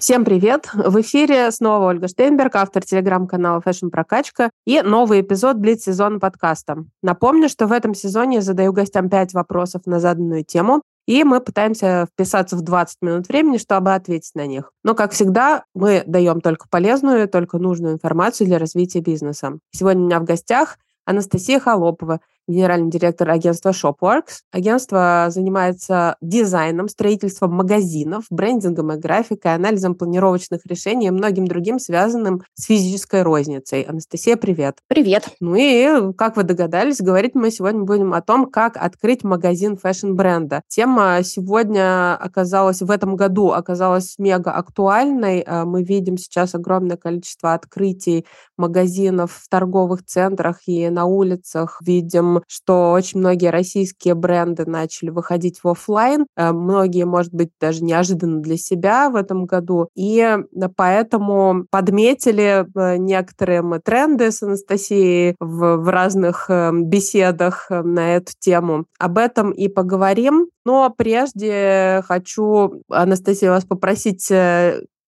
Всем привет! В эфире снова Ольга Штейнберг, автор телеграм-канала Fashion Прокачка и новый эпизод Блиц сезона подкаста. Напомню, что в этом сезоне я задаю гостям 5 вопросов на заданную тему, и мы пытаемся вписаться в 20 минут времени, чтобы ответить на них. Но, как всегда, мы даем только полезную, только нужную информацию для развития бизнеса. Сегодня у меня в гостях Анастасия Холопова, генеральный директор агентства Shopworks. Агентство занимается дизайном, строительством магазинов, брендингом и графикой, анализом планировочных решений и многим другим, связанным с физической розницей. Анастасия, привет. Привет. Ну и, как вы догадались, говорить мы сегодня будем о том, как открыть магазин fashion-бренда. Тема сегодня оказалась, в этом году оказалась мега актуальной. А, мы видим сейчас огромное количество открытий магазинов в торговых центрах и на улицах. Видим что очень многие российские бренды начали выходить в офлайн, э, многие, может быть, даже неожиданно для себя в этом году, и э, поэтому подметили э, некоторые мы тренды с Анастасией в, в разных беседах на эту тему. Об этом и поговорим. Но прежде хочу, Анастасия, вас попросить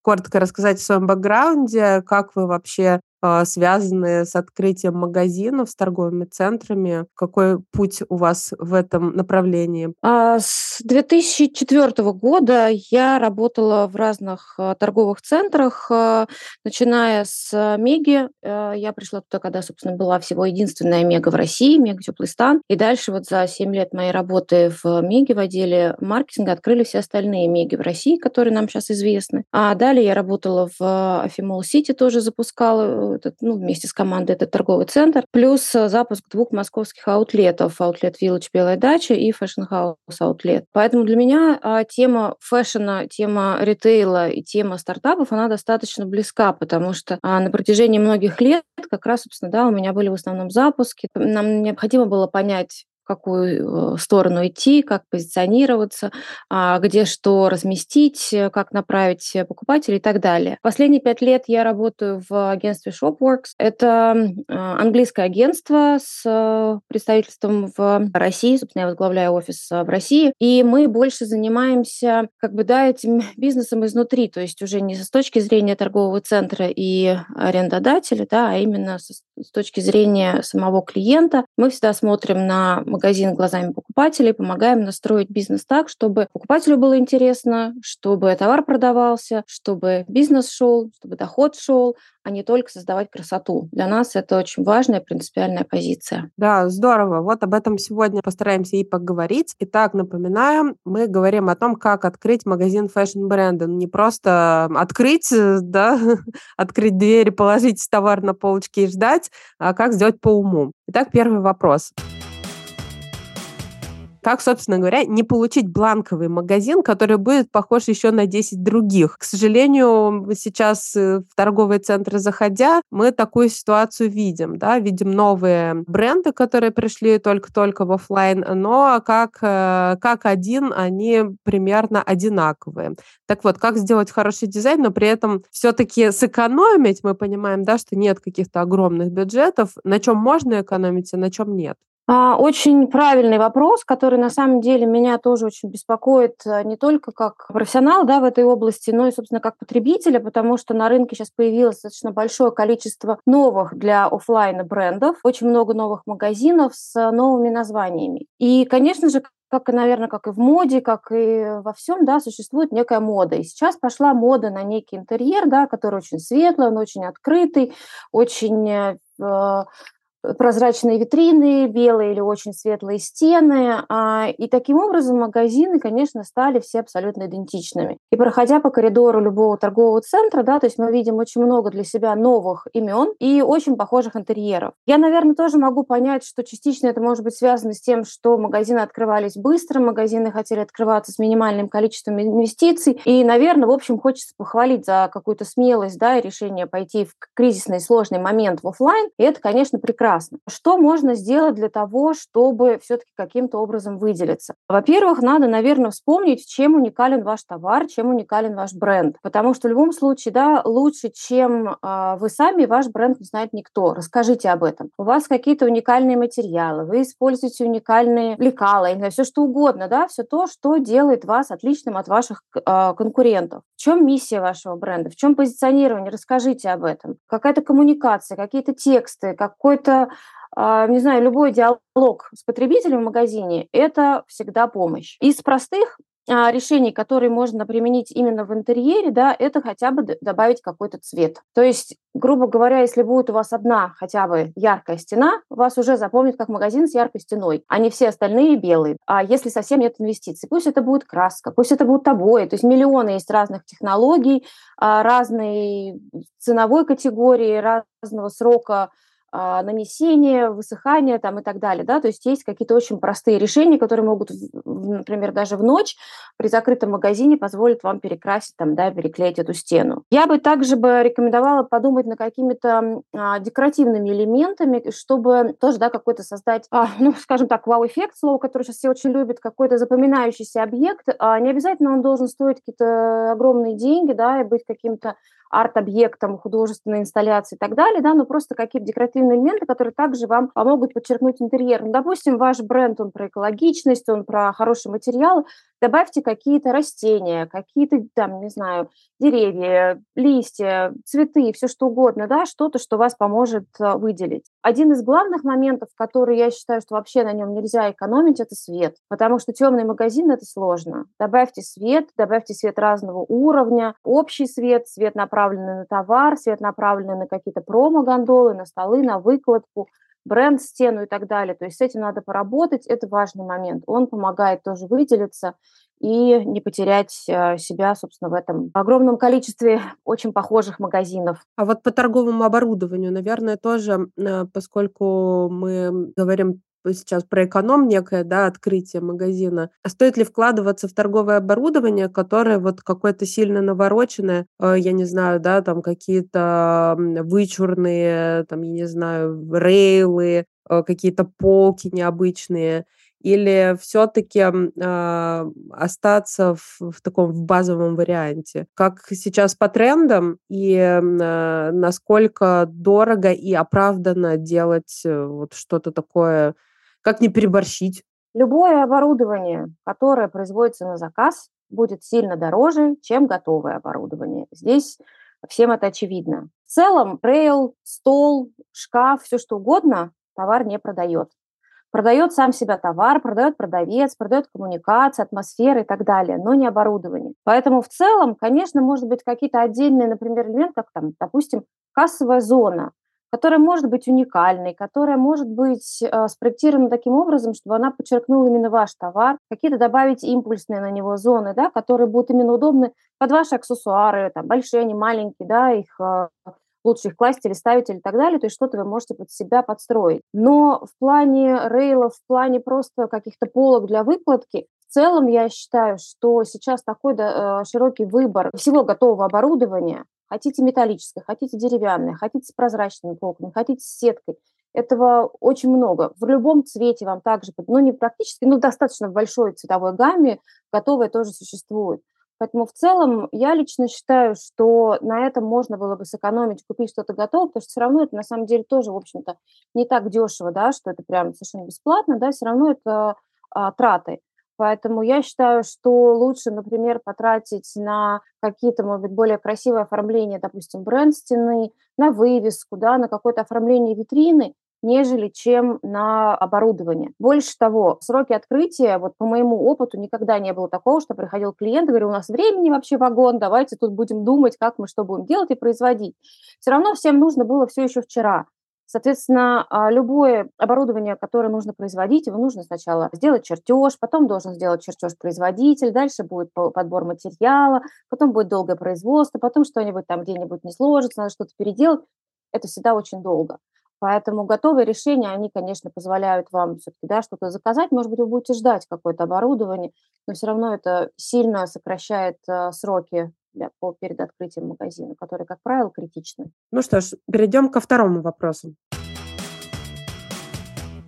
коротко рассказать о своем бэкграунде, как вы вообще связанные с открытием магазинов, с торговыми центрами. Какой путь у вас в этом направлении? А, с 2004 года я работала в разных а, торговых центрах, начиная с Меги. Я пришла туда, когда, собственно, была всего единственная Мега в России, Мега Теплый стан. И дальше вот за 7 лет моей работы в Меге, в отделе маркетинга, открыли все остальные Меги в России, которые нам сейчас известны. А далее я работала в Афимол Сити, тоже запускала этот, ну, вместе с командой этот торговый центр, плюс э, запуск двух московских аутлетов, аутлет Village Белая дача и Fashion House аутлет. Поэтому для меня а, тема фэшена, тема ритейла и тема стартапов, она достаточно близка, потому что а, на протяжении многих лет как раз, собственно, да, у меня были в основном запуски. Нам необходимо было понять, какую э, сторону идти, как позиционироваться, а, где что разместить, э, как направить э, покупателей и так далее. Последние пять лет я работаю в агентстве Shopworks. Это английское агентство с представительством в России. Собственно, я возглавляю офис в России. И мы больше занимаемся как бы, да, этим бизнесом изнутри, то есть уже не с точки зрения торгового центра и арендодателя, да, а именно с, с точки зрения самого клиента. Мы всегда смотрим на магазин глазами покупателей, помогаем настроить бизнес так, чтобы покупателю было интересно, чтобы товар продавался, чтобы бизнес шел, чтобы доход шел, а не только создавать красоту. Для нас это очень важная принципиальная позиция. Да, здорово. Вот об этом сегодня постараемся и поговорить. Итак, напоминаем, мы говорим о том, как открыть магазин fashion-бренда. Ну, не просто открыть, э, да, открыть дверь, положить товар на полочки и ждать, а как сделать по уму. Итак, первый вопрос. Как, собственно говоря, не получить бланковый магазин, который будет похож еще на 10 других? К сожалению, сейчас э, в торговые центры заходя, мы такую ситуацию видим, да, видим новые бренды, которые пришли только-только в офлайн, но как, э, как один они примерно одинаковые. Так вот, как сделать хороший дизайн, но при этом все-таки сэкономить, мы понимаем, да, что нет каких-то огромных бюджетов, на чем можно экономить, а на чем нет? А, очень правильный вопрос, который на самом деле меня тоже очень беспокоит э, не только как профессионал да, в этой области, но и, собственно, как потребителя, потому что на рынке сейчас появилось достаточно большое количество новых для офлайна брендов, очень много новых магазинов с новыми названиями. И, конечно же, как и, наверное, как и в моде, как и во всем, да, существует некая мода. И сейчас пошла мода на некий интерьер, да, который очень светлый, он очень открытый, очень э, прозрачные витрины, белые или очень светлые стены. А, и таким образом магазины, конечно, стали все абсолютно идентичными. И проходя по коридору любого торгового центра, да, то есть мы видим очень много для себя новых имен и очень похожих интерьеров. Я, наверное, тоже могу понять, что частично это может быть связано с тем, что магазины открывались быстро, магазины хотели открываться с минимальным количеством инвестиций. И, наверное, в общем, хочется похвалить за какую-то смелость да, и решение пойти в кризисный сложный момент в офлайн. И это, конечно, прекрасно прекрасно. Что можно сделать для того, чтобы все-таки каким-то образом выделиться? Во-первых, надо, наверное, вспомнить, чем уникален ваш товар, чем уникален ваш бренд. Потому что в любом случае, да, лучше, чем э, вы сами, ваш бренд не знает никто. Расскажите об этом. У вас какие-то уникальные материалы, вы используете уникальные лекала, я все что угодно, да, все то, что делает вас отличным от ваших э, конкурентов. В чем миссия вашего бренда, в чем позиционирование, расскажите об этом. Какая-то коммуникация, какие-то тексты, какой-то а, не знаю, любой диалог с потребителем в магазине – это всегда помощь. Из простых а, решений, которые можно применить именно в интерьере, да, это хотя бы добавить какой-то цвет. То есть, грубо говоря, если будет у вас одна хотя бы яркая стена, вас уже запомнят как магазин с яркой стеной, а не все остальные белые. А если совсем нет инвестиций, пусть это будет краска, пусть это будут обои, то есть миллионы есть разных технологий, а, разной ценовой категории, разного срока нанесение, высыхание там и так далее, да, то есть есть какие-то очень простые решения, которые могут, например, даже в ночь при закрытом магазине позволят вам перекрасить там, да, переклеить эту стену. Я бы также бы рекомендовала подумать над какими-то а, декоративными элементами, чтобы тоже, да, какой-то создать, а, ну, скажем так, вау-эффект, слово, которое сейчас все очень любят, какой-то запоминающийся объект, а не обязательно он должен стоить какие-то огромные деньги, да, и быть каким-то арт-объектом, художественной инсталляции и так далее, да, но просто какие-то декоративные элементы, которые также вам помогут подчеркнуть интерьер. Ну, допустим, ваш бренд, он про экологичность, он про хороший материал, добавьте какие-то растения, какие-то, там, не знаю, деревья, листья, цветы, все что угодно, да, что-то, что вас поможет э, выделить. Один из главных моментов, который я считаю, что вообще на нем нельзя экономить, это свет, потому что темный магазин – это сложно. Добавьте свет, добавьте свет разного уровня, общий свет, свет, направленный на товар, свет, направленный на какие-то промо-гондолы, на столы, на выкладку – бренд-стену и так далее. То есть с этим надо поработать, это важный момент. Он помогает тоже выделиться и не потерять э, себя, собственно, в этом огромном количестве очень похожих магазинов. А вот по торговому оборудованию, наверное, тоже, э, поскольку мы говорим сейчас про эконом некое, да, открытие магазина. А стоит ли вкладываться в торговое оборудование, которое вот какое-то сильно навороченное, э, я не знаю, да, там какие-то вычурные, там, я не знаю, рейлы, э, какие-то полки необычные, или все-таки э, а, остаться в, в таком в базовом варианте? Как сейчас по трендам и э, насколько дорого и оправданно делать э, вот что-то такое как не переборщить? Любое оборудование, которое производится на заказ, будет сильно дороже, чем готовое оборудование. Здесь всем это очевидно. В целом, рейл, стол, шкаф, все что угодно товар не продает. Продает сам себя товар, продает продавец, продает коммуникация, атмосфера и так далее, но не оборудование. Поэтому в целом, конечно, может быть какие-то отдельные, например, элементы, как там, допустим, кассовая зона которая может быть уникальной, которая может быть э, спроектирована таким образом, чтобы она подчеркнула именно ваш товар, какие-то добавить импульсные на него зоны, да, которые будут именно удобны под ваши аксессуары, там, большие они, маленькие, да, их э, лучше их класть или ставить или так далее, то есть что-то вы можете под себя подстроить. Но в плане рейлов, в плане просто каких-то полок для выкладки, в целом я считаю, что сейчас такой да, э, широкий выбор всего готового оборудования, Хотите металлическое, хотите деревянное, хотите с прозрачными полками, хотите с сеткой. Этого очень много. В любом цвете вам также, ну не практически, но достаточно в большой цветовой гамме готовое тоже существует. Поэтому в целом я лично считаю, что на этом можно было бы сэкономить, купить что-то готовое, потому что все равно это на самом деле тоже, в общем-то, не так дешево, да, что это прям совершенно бесплатно, да, все равно это а, траты. Поэтому я считаю, что лучше, например, потратить на какие-то, может быть, более красивые оформления, допустим, бренд стены, на вывеску, да, на какое-то оформление витрины, нежели чем на оборудование. Больше того, сроки открытия, вот по моему опыту, никогда не было такого, что приходил клиент и говорил, у нас времени вообще вагон, давайте тут будем думать, как мы что будем делать и производить. Все равно всем нужно было все еще вчера. Соответственно, а, любое оборудование, которое нужно производить, его нужно сначала сделать чертеж, потом должен сделать чертеж производитель, дальше будет подбор материала, потом будет долгое производство, потом что-нибудь там где-нибудь не сложится, надо что-то переделать. Это всегда очень долго. Поэтому готовые решения, они, конечно, позволяют вам все-таки да, что-то заказать. Может быть, вы будете ждать какое-то оборудование, но все равно это сильно сокращает э, сроки для, по, перед открытием магазина, которые, как правило, критичны. Ну что ж, перейдем ко второму вопросу.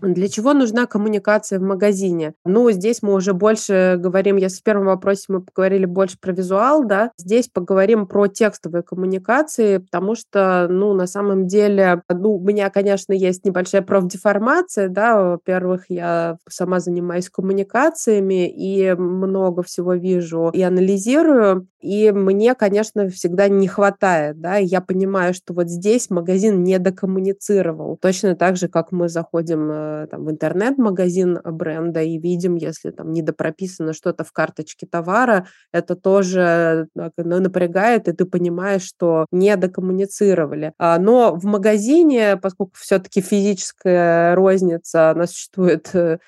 Для чего нужна коммуникация в магазине? Ну, здесь мы уже больше говорим, если в первом вопросе мы поговорили больше про визуал, да, здесь поговорим про текстовые коммуникации, потому что, ну, на самом деле, ну, у меня, конечно, есть небольшая профдеформация, да, во-первых, я сама занимаюсь коммуникациями и много всего вижу и анализирую, и мне, конечно, всегда не хватает, да, я понимаю, что вот здесь магазин не докоммуницировал. Точно так же, как мы заходим э, там, в интернет-магазин бренда и видим, если там недопрописано что-то в карточке товара, это тоже ну, напрягает, и ты понимаешь, что не докоммуницировали. А, но в магазине, поскольку все-таки физическая розница, она существует э, Э,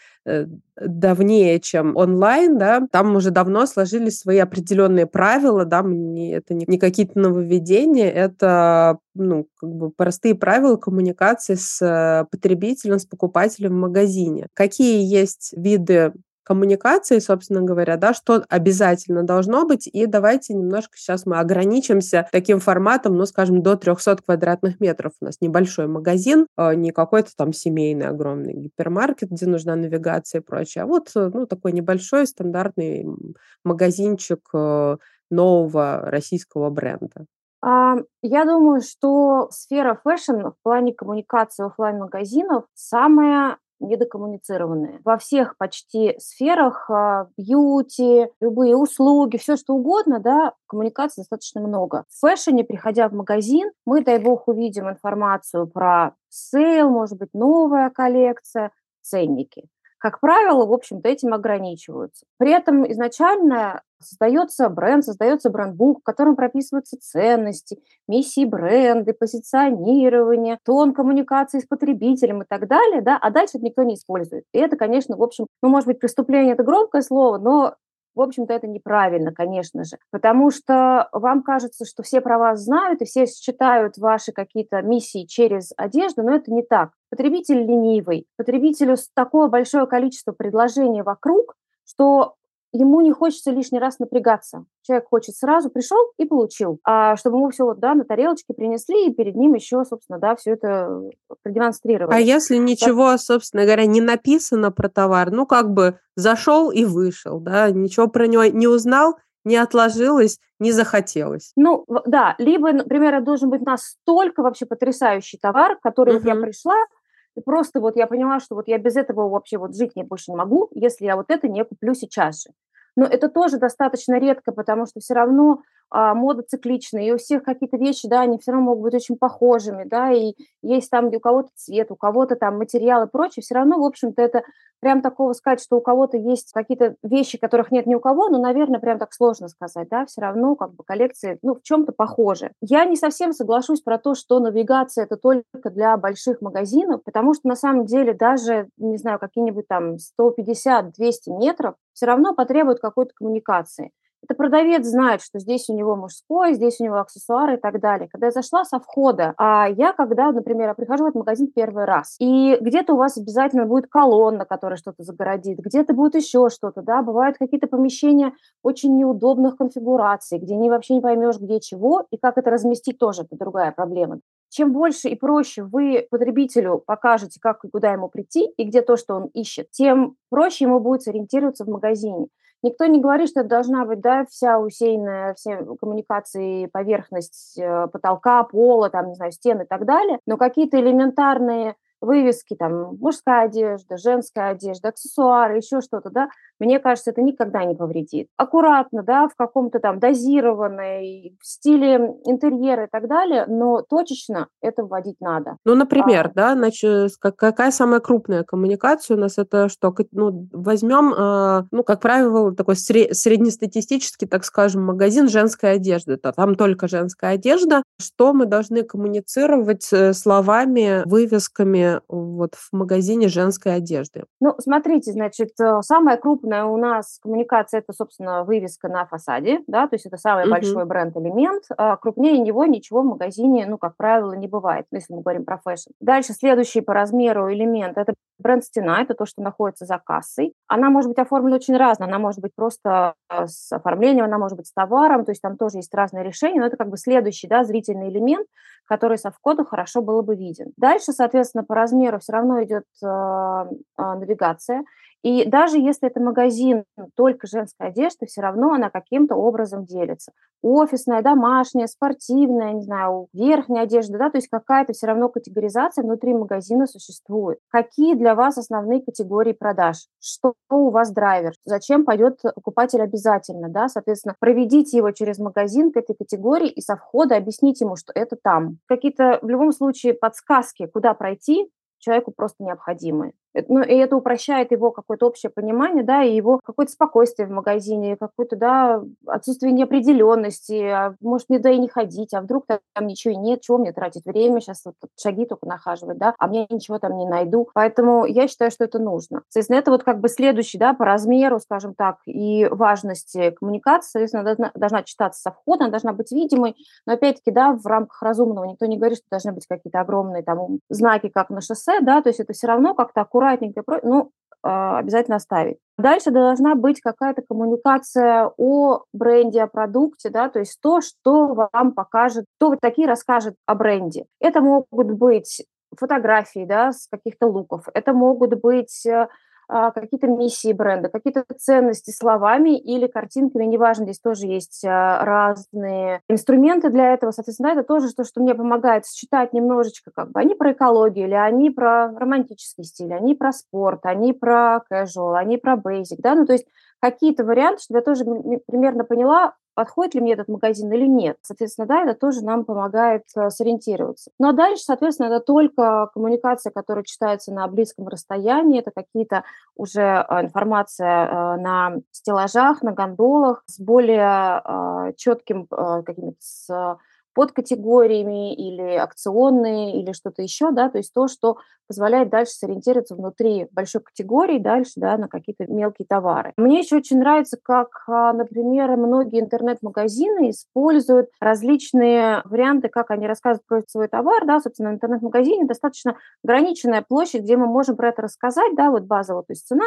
давнее, чем онлайн, да, там уже давно сложились свои определенные правила, да, мне это не, не какие-то нововведения, это ну, как бы простые правила коммуникации с э, потребителем, с покупателем в магазине. Какие есть виды коммуникации, собственно говоря, да, что обязательно должно быть. И давайте немножко сейчас мы ограничимся таким форматом, ну, скажем, до 300 квадратных метров. У нас небольшой магазин, а, не какой-то там семейный огромный гипермаркет, где нужна навигация и прочее, а вот, э, ну, такой небольшой стандартный магазинчик э, нового российского бренда. Я думаю, что сфера fashion в плане коммуникации офлайн магазинов самая недокоммуницированные. Во всех почти сферах, а, beauty, любые услуги, все что угодно, да, коммуникаций достаточно много. В fashion е, приходя в магазин, мы, дай бог, увидим информацию про sale, может быть, новая коллекция, ценники как правило, в общем-то, этим ограничиваются. При этом изначально создается бренд, создается брендбук, в котором прописываются ценности, миссии бренда, позиционирование, тон коммуникации с потребителем и так далее, да, а дальше это никто не использует. И это, конечно, в общем, ну, может быть, преступление – это громкое слово, но в общем-то, это неправильно, конечно же, потому что вам кажется, что все про вас знают и все считают ваши какие-то миссии через одежду, но это не так. Потребитель ленивый, потребителю такое большое количество предложений вокруг, что ему не хочется лишний раз напрягаться. Человек хочет сразу, пришел и получил. А чтобы ему все вот, да, на тарелочке принесли, и перед ним еще, собственно, да, все это продемонстрировали. А если ничего, собственно говоря, не написано про товар, ну, как бы зашел и вышел, да, ничего про него не узнал, не отложилось, не захотелось. Ну, да, либо, например, должен быть настолько вообще потрясающий товар, который угу. я пришла, и просто вот я поняла, что вот я без этого вообще вот жить не больше не могу, если я вот это не куплю сейчас же. Но это тоже достаточно редко, потому что все равно мода цикличная, и у всех какие-то вещи, да, они все равно могут быть очень похожими, да, и есть там у кого-то цвет, у кого-то там материал и прочее, все равно, в общем-то, это прям такого сказать, что у кого-то есть какие-то вещи, которых нет ни у кого, ну, наверное, прям так сложно сказать, да, все равно как бы коллекции, ну, в чем-то похожи. Я не совсем соглашусь про то, что навигация это только для больших магазинов, потому что на самом деле даже, не знаю, какие-нибудь там 150-200 метров все равно потребуют какой-то коммуникации. Это продавец знает, что здесь у него мужской, здесь у него аксессуары и так далее. Когда я зашла со входа, а я когда, например, я прихожу в этот магазин первый раз, и где-то у вас обязательно будет колонна, которая что-то загородит, где-то будет еще что-то, да, бывают какие-то помещения очень неудобных конфигураций, где не вообще не поймешь, где чего, и как это разместить тоже, это другая проблема чем больше и проще вы потребителю покажете, как и куда ему прийти, и где то, что он ищет, тем проще ему будет сориентироваться в магазине. Никто не говорит, что это должна быть да, вся усеянная, все коммуникации, поверхность э, потолка, пола, там, не знаю, стен и так далее, но какие-то элементарные вывески, там, мужская одежда, женская одежда, аксессуары, еще что-то, да, мне кажется, это никогда не повредит. Аккуратно, да, в каком-то там дозированной, в стиле интерьера и так далее, но точечно это вводить надо. Ну, например, а, да, значит, какая самая крупная коммуникация у нас? Это что, ну, возьмем, а, ну, как правило, такой среднестатистический, так скажем, магазин женской одежды. Там только женская одежда. Что мы должны коммуницировать э, словами, вывесками вот в магазине женской одежды? Ну, смотрите, значит, э, самая крупная крупная у нас коммуникация, это, собственно, вывеска на фасаде, да, то есть это самый uh-huh. большой бренд-элемент. А крупнее него ничего в магазине, ну, как правило, не бывает, если мы говорим про fashion. Дальше следующий по размеру элемент – это бренд-стена, это то, что находится за кассой. Она может быть оформлена очень разно, она может быть просто а, с оформлением, она может быть с товаром, то есть там тоже есть разные решения, но это как бы следующий, да, зрительный элемент, который со входа хорошо было бы виден. Дальше, соответственно, по размеру все равно идет э, э, навигация, и даже если это магазин только женской одежды, все равно она каким-то образом делится. Офисная, домашняя, спортивная, не знаю, верхняя одежда, да, то есть какая-то все равно категоризация внутри магазина существует. Какие для вас основные категории продаж? Что у вас драйвер? Зачем пойдет покупатель обязательно, да? Соответственно, проведите его через магазин к этой категории и со входа объясните ему, что это там. Какие-то в любом случае подсказки, куда пройти, человеку просто необходимы. Ну, и это упрощает его какое-то общее понимание, да, и его какое-то спокойствие в магазине, какое-то, да, отсутствие неопределенности, а может, мне да и не ходить, а вдруг там, там ничего нет, чего мне тратить время, сейчас вот шаги только нахаживать, да, а мне ничего там не найду. Поэтому я считаю, что это нужно. Соответственно, это вот как бы следующий, да, по размеру, скажем так, и важности коммуникации, соответственно, должна, должна читаться со входа, она должна быть видимой, но опять-таки, да, в рамках разумного никто не говорит, что должны быть какие-то огромные там знаки, как на шоссе, да, то есть это все равно как-то аккуратно аккуратненько, ну, а, обязательно оставить. Дальше должна быть какая-то коммуникация о бренде, о продукте, да, то есть то, что вам покажет, кто вот такие расскажет о бренде. Это могут быть фотографии, да, с каких-то луков, это могут быть э, какие-то миссии бренда, какие-то ценности словами или картинками, неважно, здесь тоже есть а, разные инструменты для этого, соответственно, это тоже то, что мне помогает считать немножечко, как бы, они про экологию, или они про романтический стиль, они про спорт, они про casual, они про basic, да, ну, то есть какие-то варианты, чтобы я тоже примерно поняла, подходит ли мне этот магазин или нет. Соответственно, да, это тоже нам помогает э, сориентироваться. Ну а дальше, соответственно, это только коммуникация, которая читается на близком расстоянии, это какие-то уже э, информация э, на стеллажах, на гондолах с более четким каким-то подкатегориями или акционные, или что-то еще, да, то есть то, что позволяет дальше сориентироваться внутри большой категории, дальше, да, на какие-то мелкие товары. Мне еще очень нравится, как, а, например, многие интернет-магазины используют различные варианты, как они рассказывают про свой товар, да, собственно, в интернет-магазине достаточно ограниченная площадь, где мы можем про это рассказать, да, вот базово, то есть цена,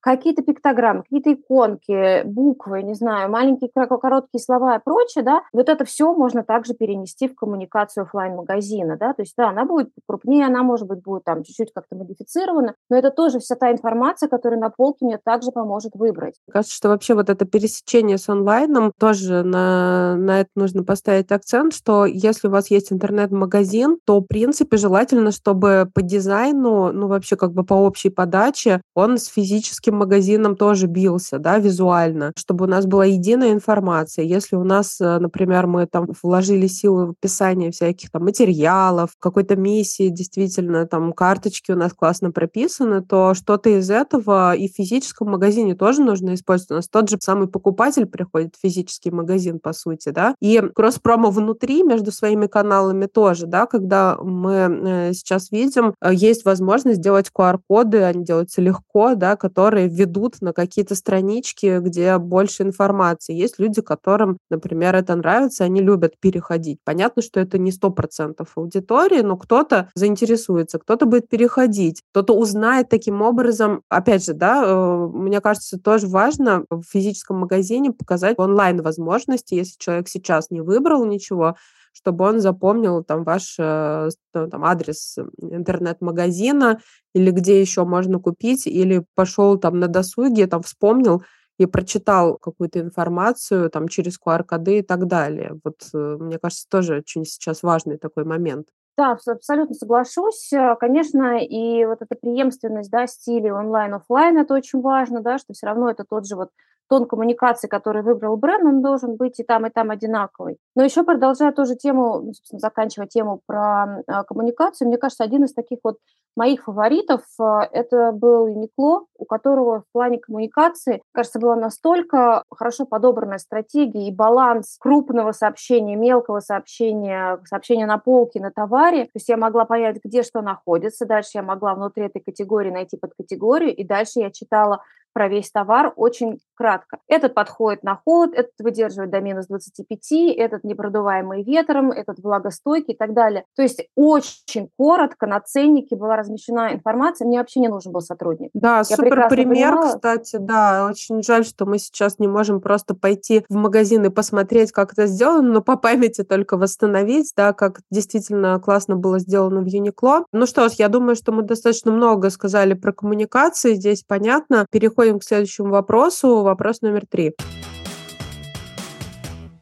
какие-то пиктограммы, какие-то иконки, буквы, не знаю, маленькие короткие слова и прочее, да, вот это все можно также перенести в коммуникацию офлайн магазина да, то есть, да, она будет крупнее, она, может быть, будет там чуть-чуть как-то модифицирована, но это тоже вся та информация, которая на полке мне также поможет выбрать. Кажется, что вообще вот это пересечение с онлайном, тоже на, на это нужно поставить акцент, что если у вас есть интернет-магазин, то, в принципе, желательно, чтобы по дизайну, ну, вообще как бы по общей подаче, он с физическим физическим магазином тоже бился, да, визуально, чтобы у нас была единая информация. Если у нас, э, например, мы там вложили силы в описание всяких там материалов, какой-то миссии, действительно, там карточки у нас классно прописаны, то что-то из этого и в физическом магазине тоже нужно использовать. У нас тот же самый покупатель приходит в физический магазин, по сути, да, и кросс-промо внутри между своими каналами тоже, да, когда мы э, сейчас видим, э, есть возможность сделать QR-коды, они делаются легко, да, которые которые ведут на какие-то странички, где больше информации. Есть люди, которым, например, это нравится, они любят переходить. Понятно, что это не сто процентов аудитории, но кто-то заинтересуется, кто-то будет переходить, кто-то узнает таким образом. Опять же, да, э, мне кажется, тоже важно в физическом магазине показать онлайн-возможности, если человек сейчас не выбрал ничего, чтобы он запомнил там ваш э, ну, там, адрес интернет-магазина или где еще можно купить, или пошел там на досуге, там вспомнил и прочитал какую-то информацию там через QR-коды и так далее. Вот э, мне кажется, тоже очень сейчас важный такой момент. Да, абсолютно соглашусь. Э, конечно, и вот эта преемственность, да, стилей онлайн-офлайн, это очень важно, да, что все равно это тот же вот тон коммуникации, который выбрал бренд, он должен быть и там, и там одинаковый. Но еще продолжая тоже тему, ну, собственно, заканчивая тему про э, коммуникацию, мне кажется, один из таких вот моих фаворитов э, это был Юникло, у которого в плане коммуникации, кажется, была настолько хорошо подобранная стратегия и баланс крупного сообщения, мелкого сообщения, сообщения на полке, на товаре. То есть я могла понять, где что находится, дальше я могла внутри этой категории найти подкатегорию, и дальше я читала про весь товар очень кратко. Этот подходит на холод, этот выдерживает до минус 25, этот непродуваемый ветром, этот влагостойкий и так далее. То есть очень коротко на ценнике была размещена информация, мне вообще не нужен был сотрудник. Да, Я супер пример, понимала. кстати, да, очень жаль, что мы сейчас не можем просто пойти в магазин и посмотреть, как это сделано, но по памяти только восстановить, да, как действительно классно было сделано в Юникло. Ну что ж, я думаю, что мы достаточно много сказали про коммуникации, здесь понятно. Переходим к следующему вопросу вопрос номер три.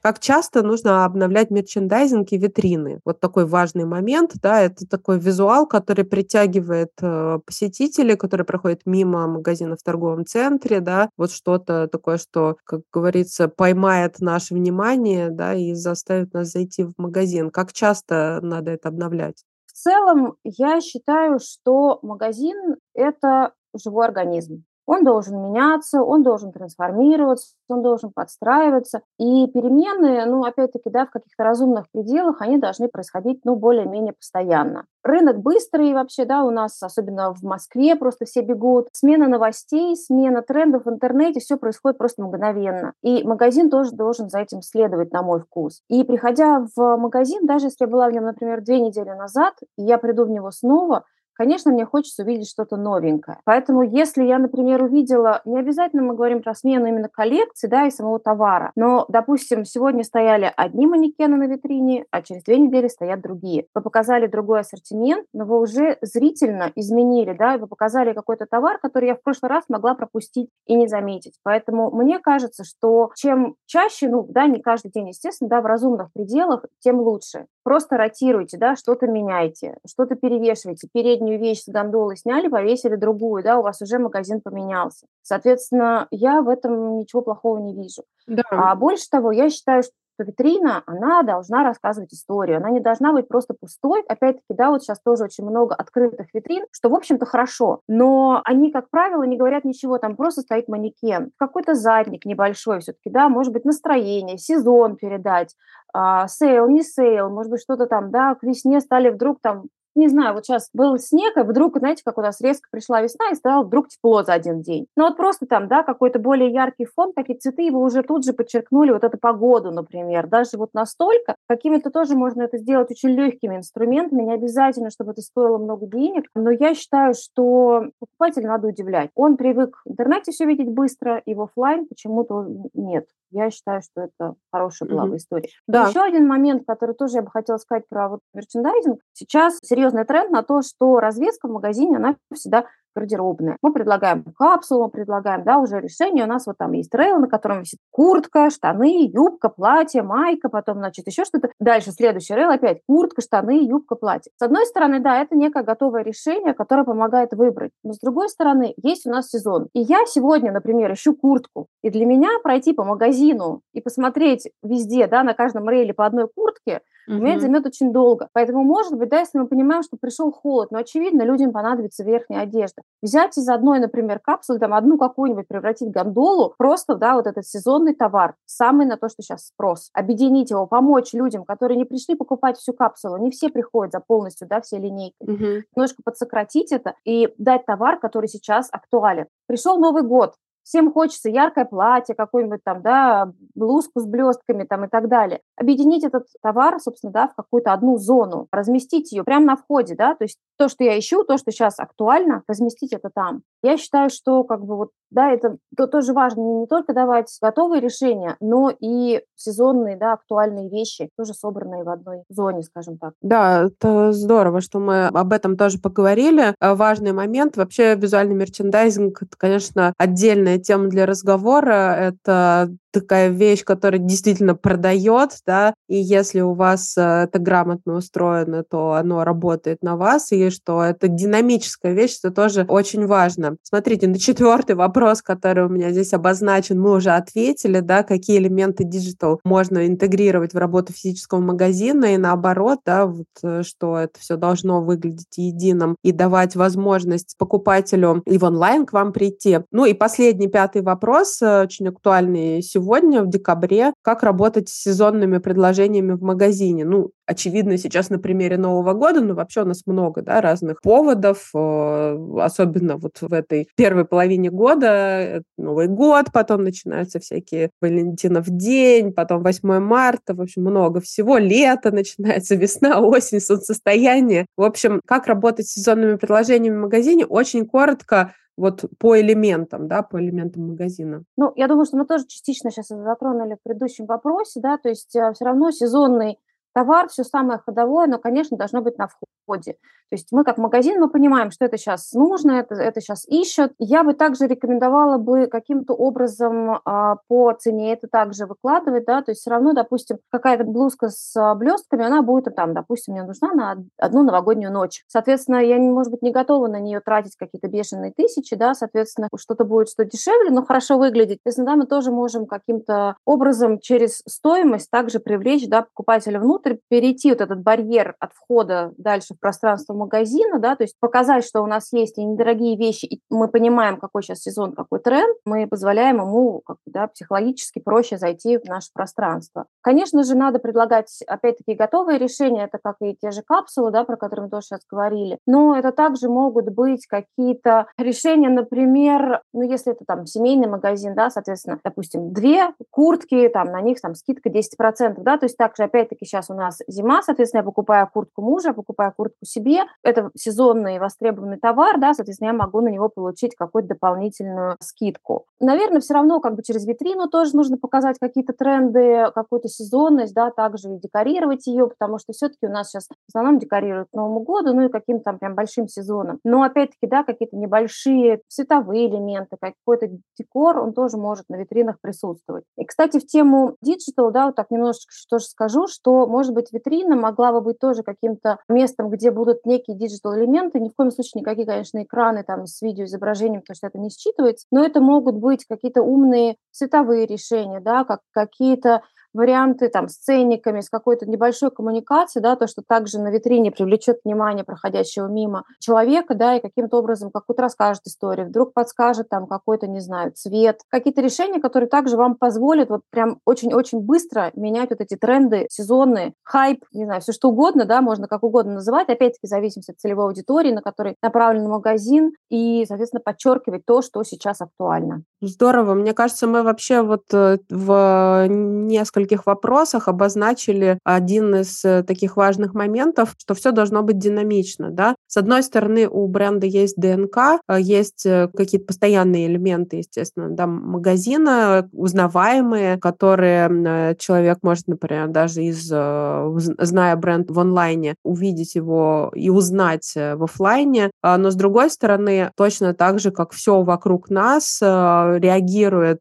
Как часто нужно обновлять мерчендайзинг и витрины? Вот такой важный момент, да, это такой визуал, который притягивает э, посетителей, которые проходят мимо магазина в торговом центре, да, вот что-то такое, что, как говорится, поймает наше внимание, да, и заставит нас зайти в магазин. Как часто надо это обновлять? В целом, я считаю, что магазин – это живой организм. Он должен меняться, он должен трансформироваться, он должен подстраиваться. И перемены, ну, опять-таки, да, в каких-то разумных пределах, они должны происходить, ну, более-менее постоянно. Рынок быстрый вообще, да, у нас, особенно в Москве, просто все бегут. Смена новостей, смена трендов в интернете, все происходит просто мгновенно. И магазин тоже должен за этим следовать, на мой вкус. И приходя в магазин, даже если я была в нем, например, две недели назад, и я приду в него снова, конечно, мне хочется увидеть что-то новенькое. Поэтому если я, например, увидела, не обязательно мы говорим про смену именно коллекции, да, и самого товара, но, допустим, сегодня стояли одни манекены на витрине, а через две недели стоят другие. Вы показали другой ассортимент, но вы уже зрительно изменили, да, и вы показали какой-то товар, который я в прошлый раз могла пропустить и не заметить. Поэтому мне кажется, что чем чаще, ну, да, не каждый день, естественно, да, в разумных пределах, тем лучше. Просто ротируйте, да, что-то меняйте, что-то перевешивайте, передние верхнюю вещь с гондолы сняли, повесили другую, да, у вас уже магазин поменялся. Соответственно, я в этом ничего плохого не вижу. Да. А больше того, я считаю, что витрина, она должна рассказывать историю, она не должна быть просто пустой. Опять-таки, да, вот сейчас тоже очень много открытых витрин, что, в общем-то, хорошо, но они, как правило, не говорят ничего, там просто стоит манекен, какой-то задник небольшой все-таки, да, может быть, настроение, сезон передать, а, sale, не sale, может быть, что-то там, да, к весне стали вдруг там не знаю, вот сейчас был снег, и вдруг, знаете, как у нас резко пришла весна, и стало вдруг тепло за один день. Ну вот просто там, да, какой-то более яркий фон, такие цветы, его уже тут же подчеркнули вот эту погоду, например. Даже вот настолько, какими-то тоже можно это сделать очень легкими инструментами, не обязательно, чтобы это стоило много денег, но я считаю, что покупателя надо удивлять. Он привык в интернете все видеть быстро, и в офлайн почему-то нет. Я считаю, что это хорошая была бы история. Да. еще один момент, который тоже я бы хотела сказать про вот мерчендайзинг. Сейчас серьезный тренд на то, что развеска в магазине, она всегда гардеробная. Мы предлагаем капсулу, мы предлагаем, да, уже решение. У нас вот там есть трейл, на котором висит куртка, штаны, юбка, платье, майка, потом, значит, еще что-то. Дальше следующий рейл опять куртка, штаны, юбка, платье. С одной стороны, да, это некое готовое решение, которое помогает выбрать. Но с другой стороны, есть у нас сезон. И я сегодня, например, ищу куртку. И для меня пройти по магазину и посмотреть везде, да, на каждом рейле по одной куртке, угу. меня займет очень долго. Поэтому, может быть, да, если мы понимаем, что пришел холод, но, очевидно, людям понадобится верхняя одежда. Взять из одной, например, капсулы, там, одну какую-нибудь превратить в гондолу, просто, да, вот этот сезонный товар, самый на то, что сейчас спрос. Объединить его, помочь людям, которые не пришли покупать всю капсулу, не все приходят за полностью, да, все линейки. Угу. Немножко подсократить это и дать товар, который сейчас актуален. Пришел Новый год, всем хочется яркое платье, какое-нибудь там, да, блузку с блестками там и так далее. Объединить этот товар, собственно, да, в какую-то одну зону, разместить ее прямо на входе, да, то есть то, что я ищу, то, что сейчас актуально, разместить это там. Я считаю, что как бы вот, да, это то, тоже важно не только давать готовые решения, но и сезонные, да, актуальные вещи, тоже собранные в одной зоне, скажем так. Да, это здорово, что мы об этом тоже поговорили. Э, важный момент. Вообще визуальный мерчендайзинг, это, конечно, отдельная тема для разговора. Это такая вещь, которая действительно продает, да, и если у вас э, это грамотно устроено, то оно работает на вас, и что это динамическая вещь, это тоже очень важно. Смотрите, на четвертый вопрос, который у меня здесь обозначен, мы уже ответили, да, какие элементы digital можно интегрировать в работу физического магазина, и наоборот, да, вот, э, что это все должно выглядеть единым и давать возможность покупателю и в онлайн к вам прийти. Ну и последний, пятый вопрос, э, очень актуальный сегодня, в декабре, как работать с сезонными предложениями в магазине. Ну, очевидно сейчас на примере Нового года, но вообще у нас много да, разных поводов, э, особенно вот в этой первой половине года, э, Новый год, потом начинаются всякие Валентинов день, потом 8 марта, в общем, много всего, лето начинается, весна, осень, солнцестояние. В общем, как работать с сезонными предложениями в магазине, очень коротко, вот по элементам, да, по элементам магазина? Ну, я думаю, что мы тоже частично сейчас затронули в предыдущем вопросе, да, то есть э, все равно сезонный товар, все самое ходовое, но, конечно, должно быть на входе. То есть мы как магазин, мы понимаем, что это сейчас нужно, это, это сейчас ищут. Я бы также рекомендовала бы каким-то образом а, по цене это также выкладывать, да, то есть все равно, допустим, какая-то блузка с а, блестками, она будет там, допустим, мне нужна на одну новогоднюю ночь. Соответственно, я, может быть, не готова на нее тратить какие-то бешеные тысячи, да, соответственно, что-то будет, что дешевле, но хорошо выглядит. Если да, мы тоже можем каким-то образом через стоимость также привлечь, да, покупателя внутрь, перейти вот этот барьер от входа дальше в пространство магазина, да, то есть показать, что у нас есть и недорогие вещи, и мы понимаем, какой сейчас сезон, какой тренд, мы позволяем ему как, да, психологически проще зайти в наше пространство. Конечно же, надо предлагать, опять-таки, готовые решения, это как и те же капсулы, да, про которые мы тоже сейчас говорили, но это также могут быть какие-то решения, например, ну, если это там семейный магазин, да, соответственно, допустим, две куртки, там, на них там скидка 10%, да, то есть также, опять-таки, сейчас у нас зима, соответственно, я покупаю куртку мужа, покупаю куртку себе. Это сезонный востребованный товар, да, соответственно, я могу на него получить какую-то дополнительную скидку. Наверное, все равно как бы через витрину тоже нужно показать какие-то тренды, какую-то сезонность, да, также и декорировать ее, потому что все-таки у нас сейчас в основном декорируют к Новому году, ну и каким-то там прям большим сезоном. Но опять-таки, да, какие-то небольшие цветовые элементы, какой-то декор, он тоже может на витринах присутствовать. И, кстати, в тему digital, да, вот так немножечко тоже скажу, что может быть, витрина могла бы быть тоже каким-то местом, где будут некие digital-элементы, ни в коем случае никакие, конечно, экраны там с видеоизображением, потому что это не считывается, но это могут быть какие-то умные цветовые решения, да, как какие-то варианты там с ценниками, с какой-то небольшой коммуникацией, да, то, что также на витрине привлечет внимание проходящего мимо человека, да, и каким-то образом какую-то расскажет историю, вдруг подскажет там какой-то, не знаю, цвет, какие-то решения, которые также вам позволят вот прям очень-очень быстро менять вот эти тренды, сезонные, хайп, не знаю, все что угодно, да, можно как угодно называть, опять-таки зависимости от целевой аудитории, на которой направлен магазин, и, соответственно, подчеркивать то, что сейчас актуально. Здорово. Мне кажется, мы вообще вот э, в несколько нескольких вопросах обозначили один из э, таких важных моментов, что все должно быть динамично. Да? С одной стороны, у бренда есть ДНК, э, есть э, какие-то постоянные элементы, естественно, да, магазина, узнаваемые, которые человек может, например, даже из, зная бренд в онлайне, увидеть его и узнать в офлайне. А, но с другой стороны, точно так же, как все вокруг нас реагирует,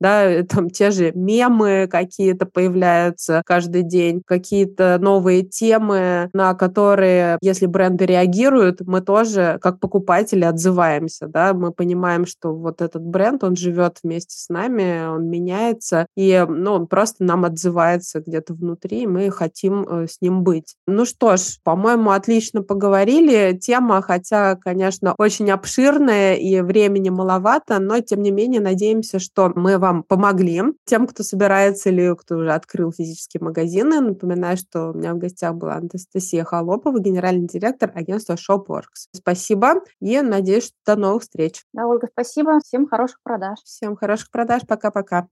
да, там те же мемы какие-то, какие-то появляются каждый день, какие-то новые темы, на которые, если бренды реагируют, мы тоже, как покупатели, отзываемся, да, мы понимаем, что вот этот бренд, он живет вместе с нами, он меняется, и, ну, он просто нам отзывается где-то внутри, и мы хотим э, с ним быть. Ну что ж, по-моему, отлично поговорили. Тема, хотя, конечно, очень обширная и времени маловато, но, тем не менее, надеемся, что мы вам помогли, тем, кто собирается или кто уже открыл физические магазины. Напоминаю, что у меня в гостях была Анастасия Холопова, генеральный директор агентства Shopworks. Спасибо и надеюсь, что до новых встреч. Да, Ольга, спасибо. Всем хороших продаж. Всем хороших продаж. Пока-пока.